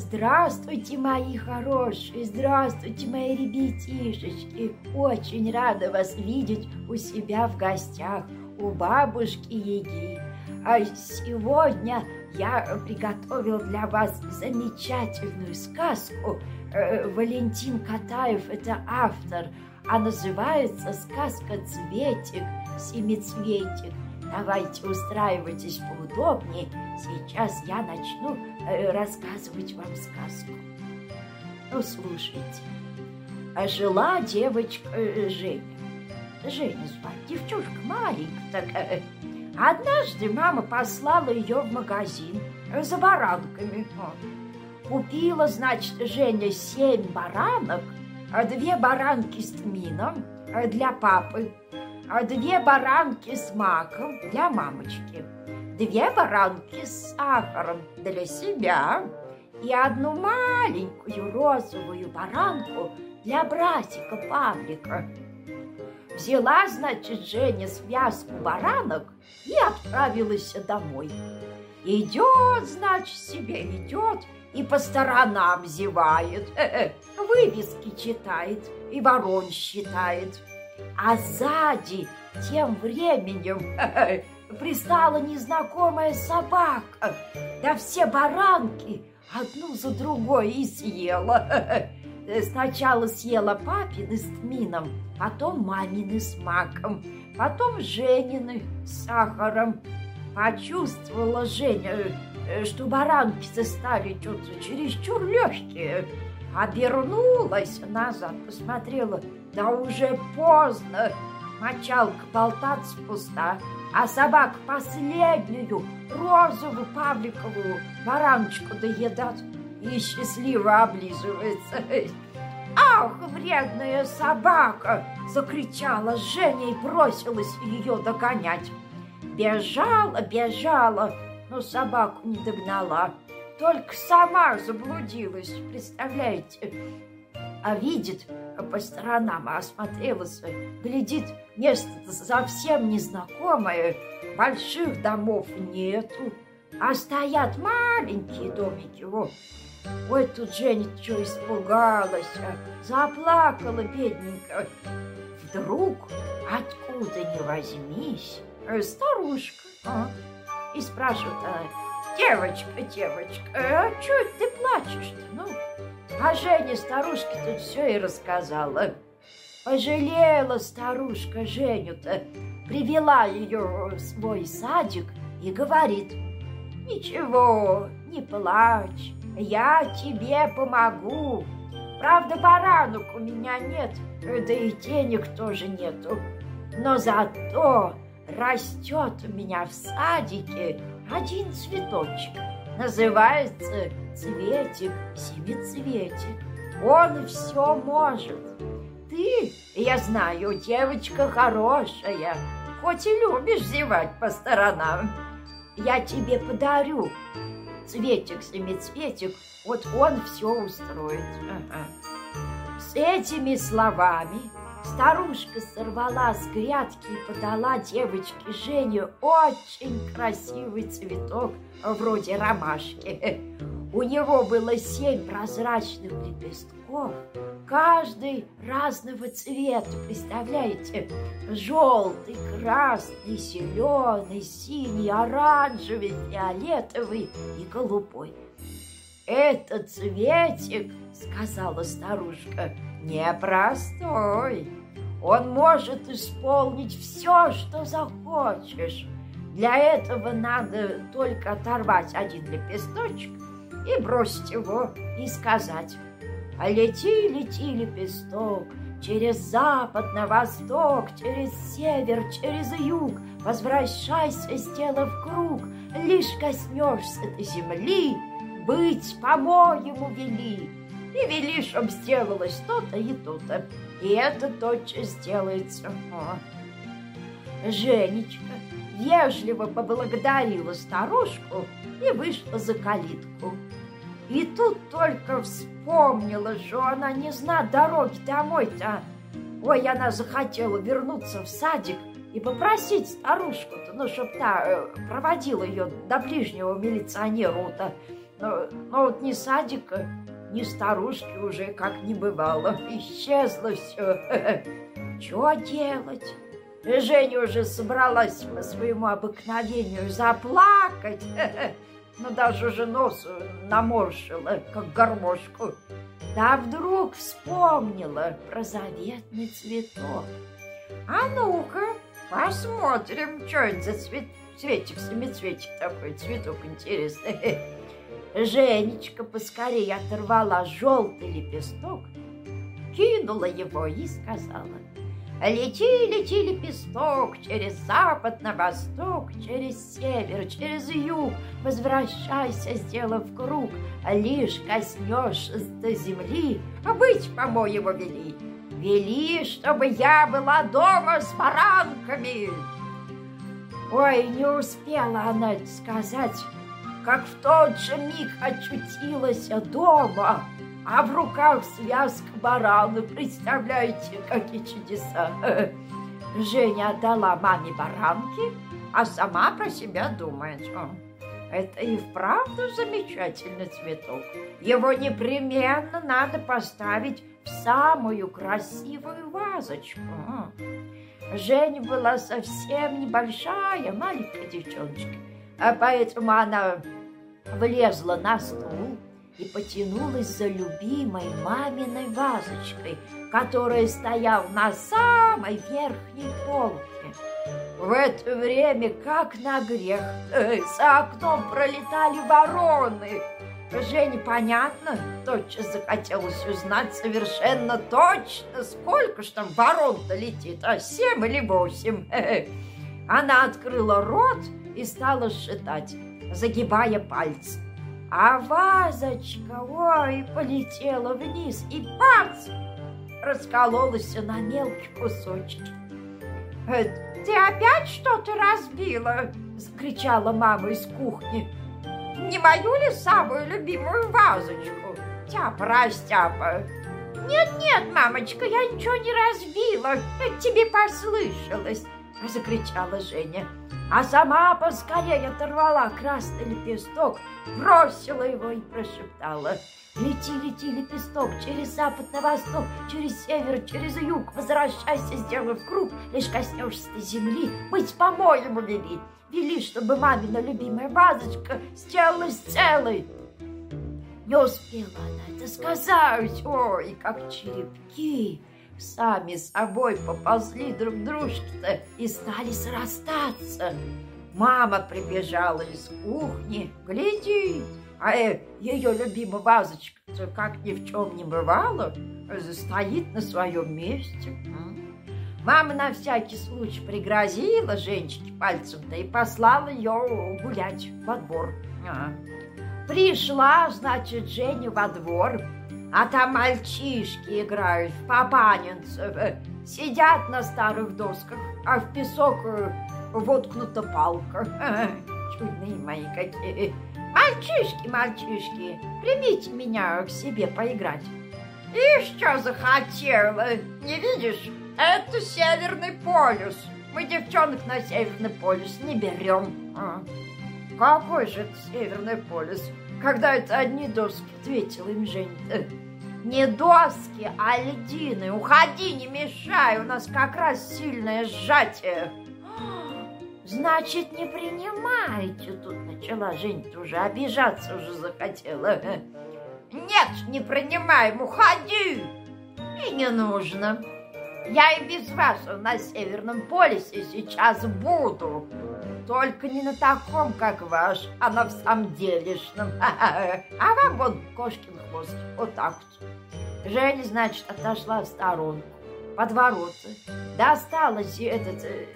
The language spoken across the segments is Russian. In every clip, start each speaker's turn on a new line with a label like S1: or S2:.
S1: Здравствуйте, мои хорошие, здравствуйте, мои ребятишечки. Очень рада вас видеть у себя в гостях, у бабушки Еги. А сегодня я приготовил для вас замечательную сказку. Э, Валентин Катаев – это автор, а называется сказка «Цветик, семицветик». Давайте устраивайтесь поудобнее. Сейчас я начну э, рассказывать вам сказку. Ну, слушайте. Жила девочка э, Женя. Женя звать, девчушка маленькая такая. Однажды мама послала ее в магазин за баранками. Купила, значит, Женя семь баранок, а две баранки с тмином для папы, а две баранки с маком для мамочки, две баранки с сахаром для себя и одну маленькую розовую баранку для братика Павлика. Взяла, значит, Женя связку баранок и отправилась домой. Идет, значит, себе идет и по сторонам зевает, вывески читает и ворон считает. А сзади тем временем пристала незнакомая собака, да все баранки одну за другой и съела. Сначала съела папины с тмином, потом мамины с маком, потом Женины с сахаром. Почувствовала Женя, что баранки стали что-то чересчур легкие. Обернулась назад, посмотрела, да уже поздно. Мочалка болтаться пуста, а собака последнюю розовую павликовую бараночку доедат и счастливо облизывается. «Ах, вредная собака!» – закричала Женя и бросилась ее догонять. Бежала, бежала, но собаку не догнала. Только сама заблудилась, представляете? А видит по сторонам, осмотрелась, глядит, место совсем незнакомое, больших домов нету, а стоят маленькие домики, вот. Ой, тут Женя что испугалась, заплакала бедненько. Вдруг, откуда ни возьмись, старушка, а? и спрашивает она, девочка, девочка, а что ты плачешь-то, ну? А Женя старушке тут все и рассказала. Пожалела старушка Женю-то, привела ее в свой садик и говорит, «Ничего, не плачь, я тебе помогу. Правда, баранок у меня нет, да и денег тоже нету. Но зато растет у меня в садике один цветочек. Называется цветик, семицветик. Он все может. Ты, я знаю, девочка хорошая, хоть и любишь зевать по сторонам. Я тебе подарю цветик, семицветик, вот он все устроит. Ага. С этими словами старушка сорвала с грядки и подала девочке Жене очень красивый цветок вроде ромашки. У него было семь прозрачных лепестков, каждый разного цвета, представляете? Желтый, красный, зеленый, синий, оранжевый, фиолетовый и голубой. «Этот цветик, — сказала старушка, — непростой. Он может исполнить все, что захочешь. Для этого надо только оторвать один лепесточек и бросить его и сказать «Лети, лети, лепесток, через запад на восток, через север, через юг, возвращайся, сделав круг, лишь коснешься этой земли, быть, по-моему, вели, и вели, чтоб сделалось то-то и то-то, и это тотчас сделается. Женечка вежливо поблагодарила старушку и вышла за калитку. И тут только вспомнила, что она не знает дороги домой-то. Ой, она захотела вернуться в садик и попросить старушку-то, ну, чтоб та э, проводила ее до ближнего милиционера-то. Но, но вот ни садика, ни старушки уже как не бывало. Исчезло все. Что делать? Женя уже собралась по своему обыкновению заплакать, но даже уже нос наморщила, как гармошку. Да вдруг вспомнила про заветный цветок. А ну-ка, посмотрим, что это за цвет... цветик, семицветик такой, цветок интересный. Женечка поскорее оторвала желтый лепесток, кинула его и сказала — Лети, лети, лепесток, через запад на восток, через север, через юг, Возвращайся, сделав круг, лишь коснешься до земли, а быть, по-моему, вели. Вели, чтобы я была дома с баранками. Ой, не успела она сказать, как в тот же миг очутилась дома а в руках связка барана. Представляете, какие чудеса. Женя отдала маме баранки, а сама про себя думает, это и вправду замечательный цветок. Его непременно надо поставить в самую красивую вазочку. Женя была совсем небольшая, маленькая девчоночка, а поэтому она влезла на стул, и потянулась за любимой маминой вазочкой, которая стояла на самой верхней полке. В это время, как на грех, э, за окном пролетали вороны. Жене понятно, тотчас захотелось узнать совершенно точно, сколько ж там ворон-то летит, а семь или восемь. Она открыла рот и стала считать, загибая пальцы. А вазочка, ой, полетела вниз и пац! Раскололась на мелкие кусочки. «Э, «Ты опять что-то разбила?» — закричала мама из кухни. «Не мою ли самую любимую вазочку?» «Тяпа-растяпа!» «Нет-нет, мамочка, я ничего не разбила, тебе послышалось!» — закричала Женя а сама поскорее оторвала красный лепесток, бросила его и прошептала. Лети, лети, лепесток, через запад на восток, через север, через юг, возвращайся, сделав круг, лишь коснешься ты земли, быть по-моему вели. Вели, чтобы мамина любимая вазочка сделалась целой. Не успела она это сказать, ой, как черепки сами собой поползли друг дружке-то и стали срастаться. Мама прибежала из кухни, глядит, а э, ее любимая вазочка как ни в чем не бывало, стоит на своем месте. Мама на всякий случай пригрозила женщине пальцем-то и послала ее гулять во двор. Пришла, значит, Женя во двор, а там мальчишки играют в папанинцев, сидят на старых досках, а в песок э, воткнута палка. Чудные мои какие. Мальчишки, мальчишки, примите меня к себе поиграть. И что захотела? Не видишь? Это Северный полюс. Мы девчонок на Северный полюс не берем. А. Какой же это Северный полюс? Когда это одни доски, ответила им Женя. Не доски, а льдины. Уходи, не мешай, у нас как раз сильное сжатие. Значит, не принимаете, тут начала Женя уже обижаться уже захотела. Нет, не принимаем, уходи. И не нужно. Я и без вас на Северном полюсе сейчас буду. Только не на таком, как ваш, а на самом делешном. А вам вот кошкин хвост. Вот так вот. Женя, значит, отошла в сторонку, под ворота. Достала этот э,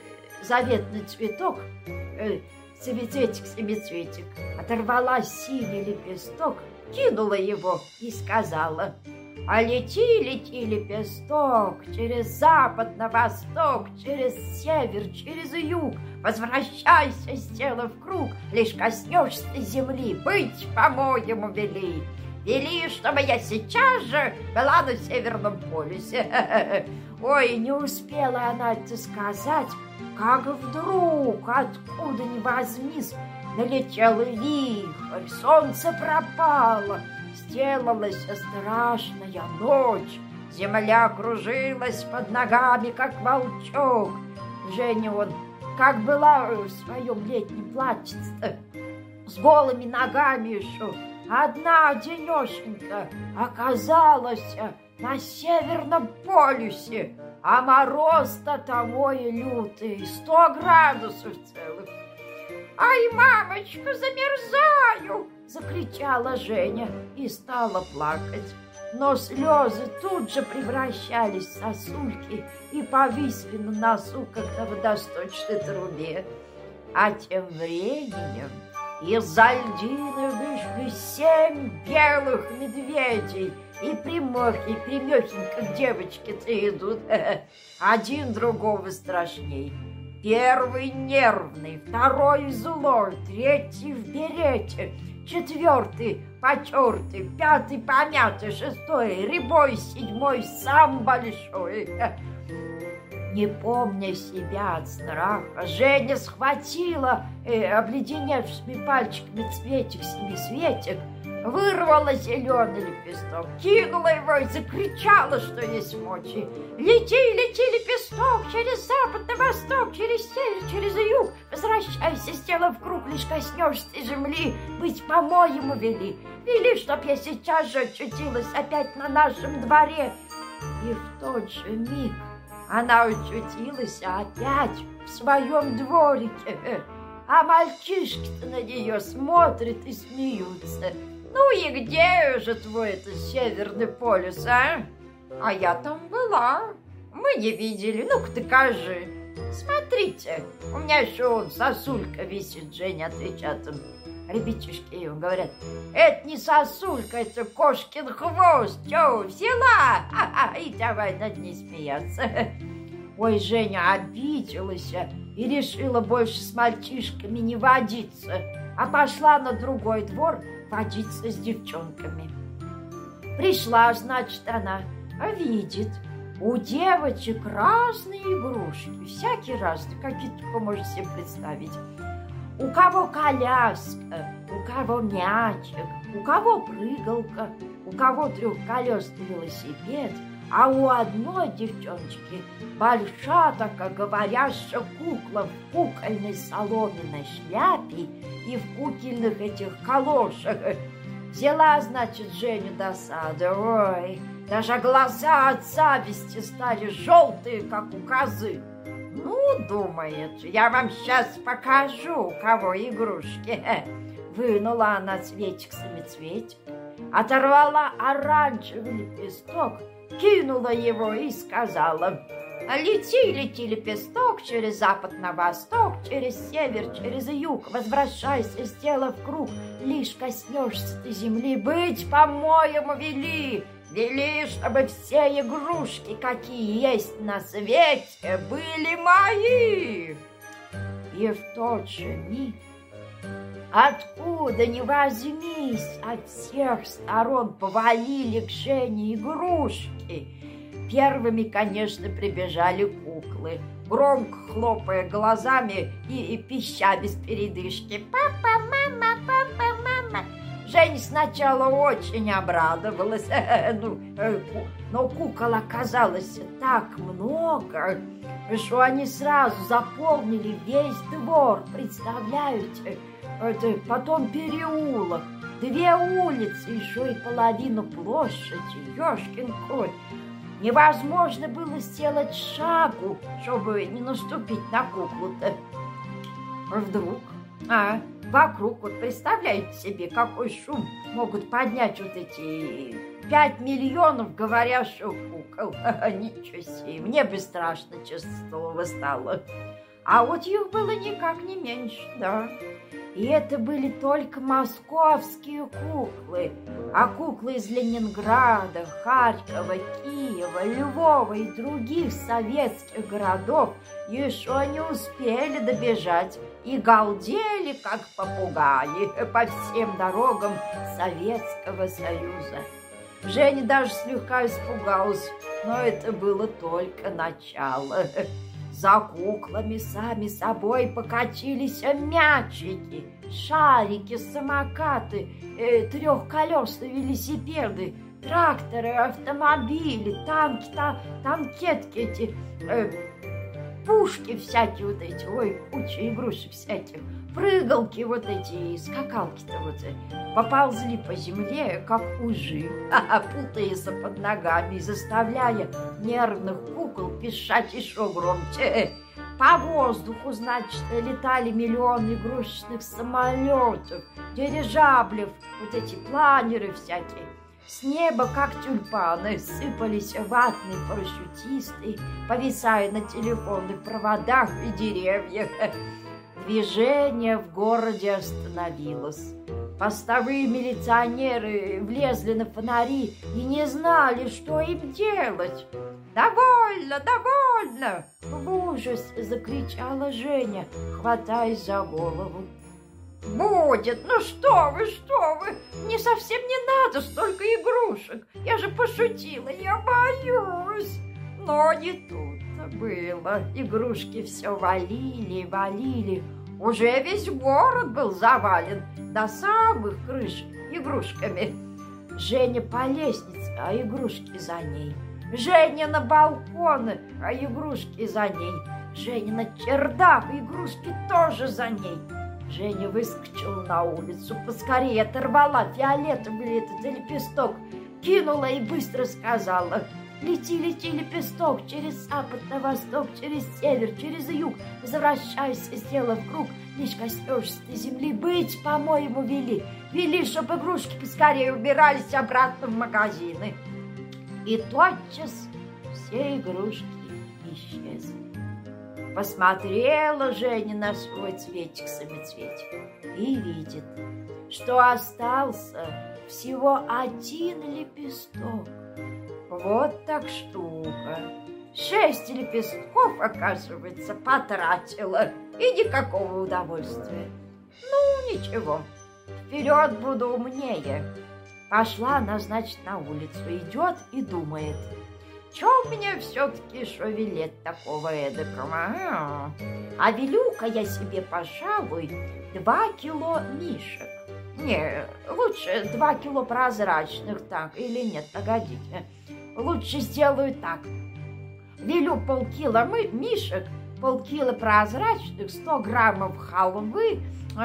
S1: заветный цветок, э, семицветик, семицветик, оторвала синий лепесток, кинула его и сказала — а лети, лети, лепесток, через запад на восток, через север, через юг. Возвращайся, сделав круг, лишь коснешься земли, быть, по-моему, вели. Вели, чтобы я сейчас же была на Северном полюсе. Ой, не успела она это сказать, как вдруг, откуда ни возьмись, налетел вихрь, солнце пропало, сделалась страшная ночь. Земля кружилась под ногами, как волчок. Женя он, как была в своем летнем платье с голыми ногами еще, одна денешенька оказалась на Северном полюсе, а мороз-то того и лютый, сто градусов целых. «Ай, мамочка, замерзаю!» — закричала Женя и стала плакать. Но слезы тут же превращались в сосульки и повисли на носу, как на водосточной трубе. А тем временем из-за льдины вышли семь белых медведей и прямых, и примехенько девочки-то идут. Один другого страшней. Первый нервный, второй злой, третий в берете, четвертый потертый, пятый помятый, шестой рябой, седьмой сам большой. Не помня себя от страха, Женя схватила э, обледеневшими пальчиками цветик семисветик, вырвала зеленый лепесток, кинула его и закричала, что есть мочи. Лети, лети, лепесток, через запад на восток, через север, через юг. Возвращайся, сделав круг, лишь коснешься земли. Быть, по-моему, вели. Вели, чтоб я сейчас же очутилась опять на нашем дворе. И в тот же миг она очутилась опять в своем дворике. А мальчишки-то на нее смотрят и смеются. Ну и где же твой это Северный полюс, а? А я там была. Мы не видели. Ну-ка, докажи. Смотрите, у меня еще он сосулька висит, Женя отвечает он. Ребятишки ему говорят, это не сосулька, это кошкин хвост. Че, взяла? Ха-ха, и давай над ней смеяться. Ой, Женя обиделась и решила больше с мальчишками не водиться, а пошла на другой двор водиться с девчонками. Пришла, значит, она, а видит, у девочек разные игрушки, всякие разные, какие только можно себе представить. У кого коляска, у кого мячик, у кого прыгалка, у кого трехколесный велосипед, а у одной девчоночки большая такая говорящая кукла в кукольной соломенной шляпе и в кукольных этих калошах. Взяла, значит, Женю досады. Ой, даже глаза от зависти стали желтые, как у козы. Ну, думает, я вам сейчас покажу, у кого игрушки. Вынула она цветик-самоцветик, оторвала оранжевый лепесток, кинула его и сказала Лети, лети, лепесток, через запад на восток, через север, через юг, возвращайся, сделав круг, лишь коснешься ты земли, быть, по-моему, вели, вели, чтобы все игрушки, какие есть на свете, были мои. И в тот же миг Откуда ни возьмись, от всех сторон повалили к Жене игрушки. Первыми, конечно, прибежали куклы, громко хлопая глазами и, и пища без передышки. «Папа, мама, папа, мама!» Женя сначала очень обрадовалась, ну, э, но кукол оказалось так много, что они сразу заполнили весь двор, представляете? Это потом переулок, две улицы, еще и половину площади, ешкин кот. Невозможно было сделать шагу, чтобы не наступить на куклу-то. Вдруг, а, вокруг, вот представляете себе, какой шум могут поднять вот эти пять миллионов говорящих кукол. Ничего себе, мне бы страшно, честно слово, стало. А вот их было никак не меньше, да. И это были только московские куклы, а куклы из Ленинграда, Харькова, Киева, Львова и других советских городов еще не успели добежать и галдели, как попугаи, по всем дорогам Советского Союза. Женя даже слегка испугалась, но это было только начало. За куклами сами собой покатились мячики, шарики, самокаты, э, трехколесные велосипеды, тракторы, автомобили, танки, та, танкетки эти, э, пушки всякие вот эти, ой, куча игрушек всяких, прыгалки вот эти, скакалки-то вот, э, поползли по земле, как ужи, путаясь под ногами, заставляя нервных кукол пищать еще громче. По воздуху, значит, летали миллионы игрушечных самолетов, дирижаблев, вот эти планеры всякие. С неба, как тюльпаны, сыпались ватные парашютисты, повисая на телефонных проводах и деревьях. Движение в городе остановилось. Постовые милиционеры влезли на фонари и не знали, что им делать. «Довольно, довольно!» — в ужасе закричала Женя, хватаясь за голову. Будет. Ну что вы, что вы? Мне совсем не надо столько игрушек. Я же пошутила, я боюсь. Но не тут-то было. Игрушки все валили и валили. Уже весь город был завален до самых крыш игрушками. Женя по лестнице, а игрушки за ней. Женя на балконы, а игрушки за ней. Женя на чердак, игрушки тоже за ней. Женя выскочила на улицу, поскорее оторвала фиолетовый этот лепесток, кинула и быстро сказала «Лети, лети, лепесток, через запад на восток, через север, через юг, возвращайся, сделав круг, лишь коснешься земли, быть, по-моему, вели, вели, чтобы игрушки поскорее убирались обратно в магазины». И тотчас все игрушки исчезли. Посмотрела Женя на свой цветик-самоцветик и видит, что остался всего один лепесток. Вот так штука. Шесть лепестков, оказывается, потратила, и никакого удовольствия. Ну, ничего, вперед буду умнее. Пошла она, значит, на улицу, идет и думает – чем мне все-таки шевелет такого эдакого? А, а велю-ка я себе, пожалуй, два кило мишек. Не, лучше два кило прозрачных, так, или нет, погодите. Лучше сделаю так. Велю полкило мы, мишек, полкило прозрачных, 100 граммов халвы,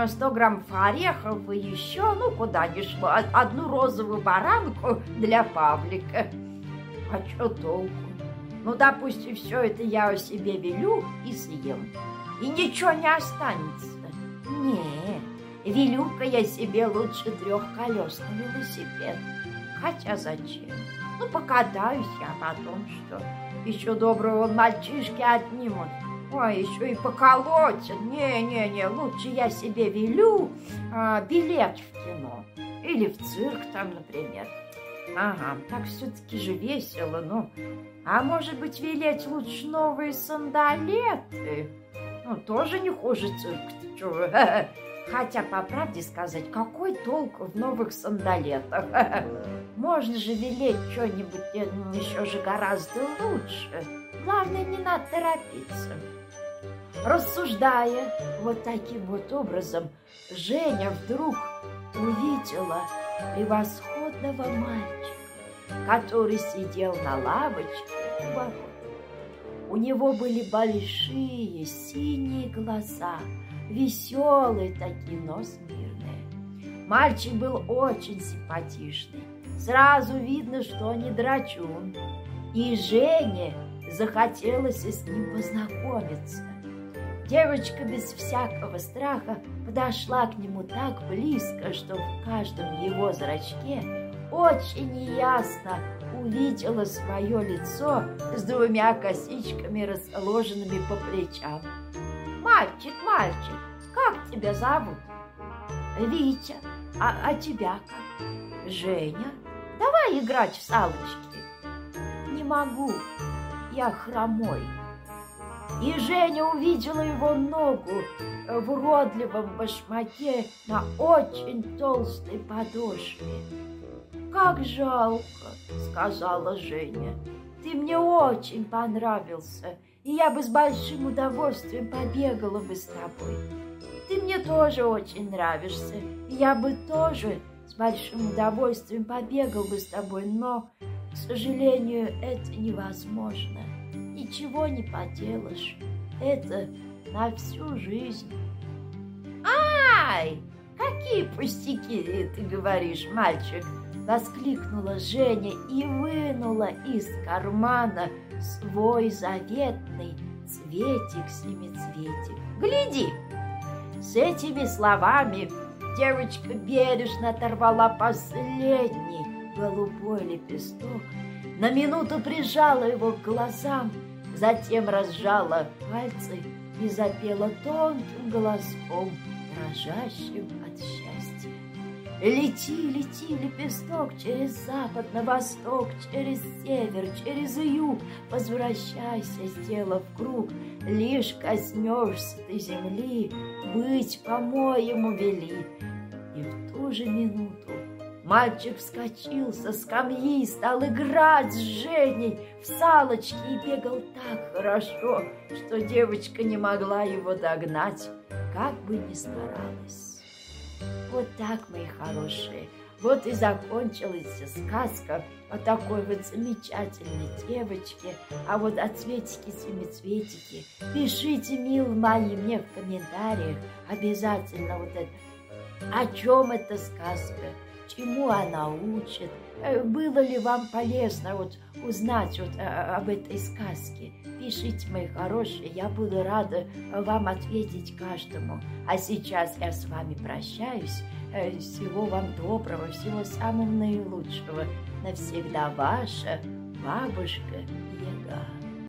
S1: 100 граммов орехов и еще, ну, куда ни шло, одну розовую баранку для Павлика. А что толку? Ну, допустим, все это я о себе велю и съем. И ничего не останется. Не, велю-ка я себе лучше трехколесный велосипед. Хотя зачем? Ну, покатаюсь я, потом что? Еще доброго мальчишки отнимут. Ой, еще и поколотят. Не-не-не, лучше я себе велю а, билет в кино. Или в цирк там, например. Ага, так все-таки же весело, ну. А может быть, велеть лучше новые сандалеты? Ну, тоже не хуже цирк, чего? Хотя, по правде сказать, какой толк в новых сандалетах? Можно же велеть что-нибудь э, еще же гораздо лучше. Главное, не надо торопиться. Рассуждая вот таким вот образом, Женя вдруг увидела превосходного мальчика, который сидел на лавочке у ворот. У него были большие синие глаза, веселые такие, но смирные. Мальчик был очень симпатичный. Сразу видно, что не драчун. И Жене захотелось с ним познакомиться. Девочка без всякого страха подошла к нему так близко, что в каждом его зрачке очень ясно увидела свое лицо с двумя косичками, расположенными по плечам. «Мальчик, мальчик, как тебя зовут?» «Витя. А, а тебя как?» «Женя. Давай играть в салочки». «Не могу. Я хромой». И Женя увидела его ногу в уродливом башмаке на очень толстой подошве. «Как жалко!» — сказала Женя. «Ты мне очень понравился, и я бы с большим удовольствием побегала бы с тобой. Ты мне тоже очень нравишься. Я бы тоже с большим удовольствием побегал бы с тобой, но, к сожалению, это невозможно. Ничего не поделаешь. Это на всю жизнь. Ай! Какие пустяки ты говоришь, мальчик? Воскликнула Женя и вынула из кармана свой заветный цветик-семицветик. Гляди! С этими словами девочка бережно оторвала последний голубой лепесток, на минуту прижала его к глазам, затем разжала пальцы и запела тонким голоском, дрожащим. Лети, лети, лепесток, через запад на восток, через север, через юг, возвращайся, сделав круг, лишь коснешься ты земли, быть, по-моему, вели. И в ту же минуту мальчик вскочил со скамьи, стал играть с Женей в салочки и бегал так хорошо, что девочка не могла его догнать, как бы ни старалась. Вот так, мои хорошие, вот и закончилась сказка о такой вот замечательной девочке. А вот о цветики-семицветики пишите, мил мои, мне в комментариях обязательно вот это. О чем эта сказка? Чему она учит, э, было ли вам полезно вот узнать вот э, об этой сказке. Пишите, мои хорошие, я буду рада вам ответить каждому. А сейчас я с вами прощаюсь. Э, всего вам доброго, всего самого наилучшего. Навсегда ваша бабушка Яга.